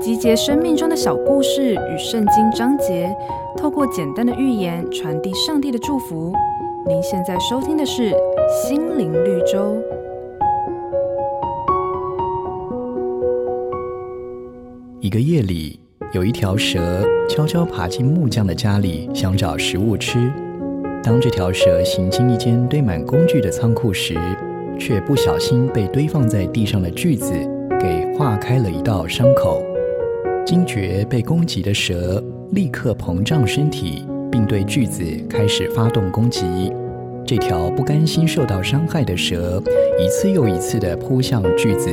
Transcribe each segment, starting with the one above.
集结生命中的小故事与圣经章节，透过简单的寓言传递上帝的祝福。您现在收听的是《心灵绿洲》。一个夜里，有一条蛇悄悄爬进木匠的家里，想找食物吃。当这条蛇行进一间堆满工具的仓库时，却不小心被堆放在地上的锯子给划开了一道伤口。惊觉被攻击的蛇立刻膨胀身体，并对锯子开始发动攻击。这条不甘心受到伤害的蛇一次又一次地扑向锯子，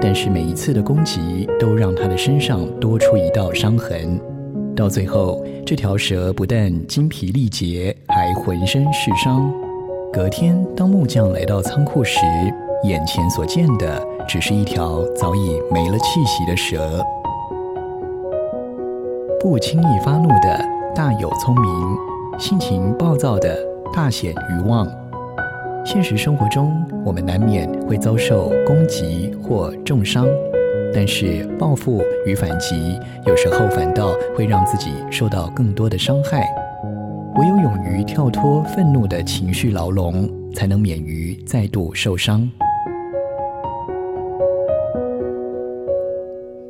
但是每一次的攻击都让它的身上多出一道伤痕。到最后，这条蛇不但精疲力竭，还浑身是伤。隔天，当木匠来到仓库时，眼前所见的只是一条早已没了气息的蛇。不轻易发怒的大有聪明，性情暴躁的大显愚妄。现实生活中，我们难免会遭受攻击或重伤。但是报复与反击，有时候反倒会让自己受到更多的伤害。唯有勇于跳脱愤怒的情绪牢笼，才能免于再度受伤。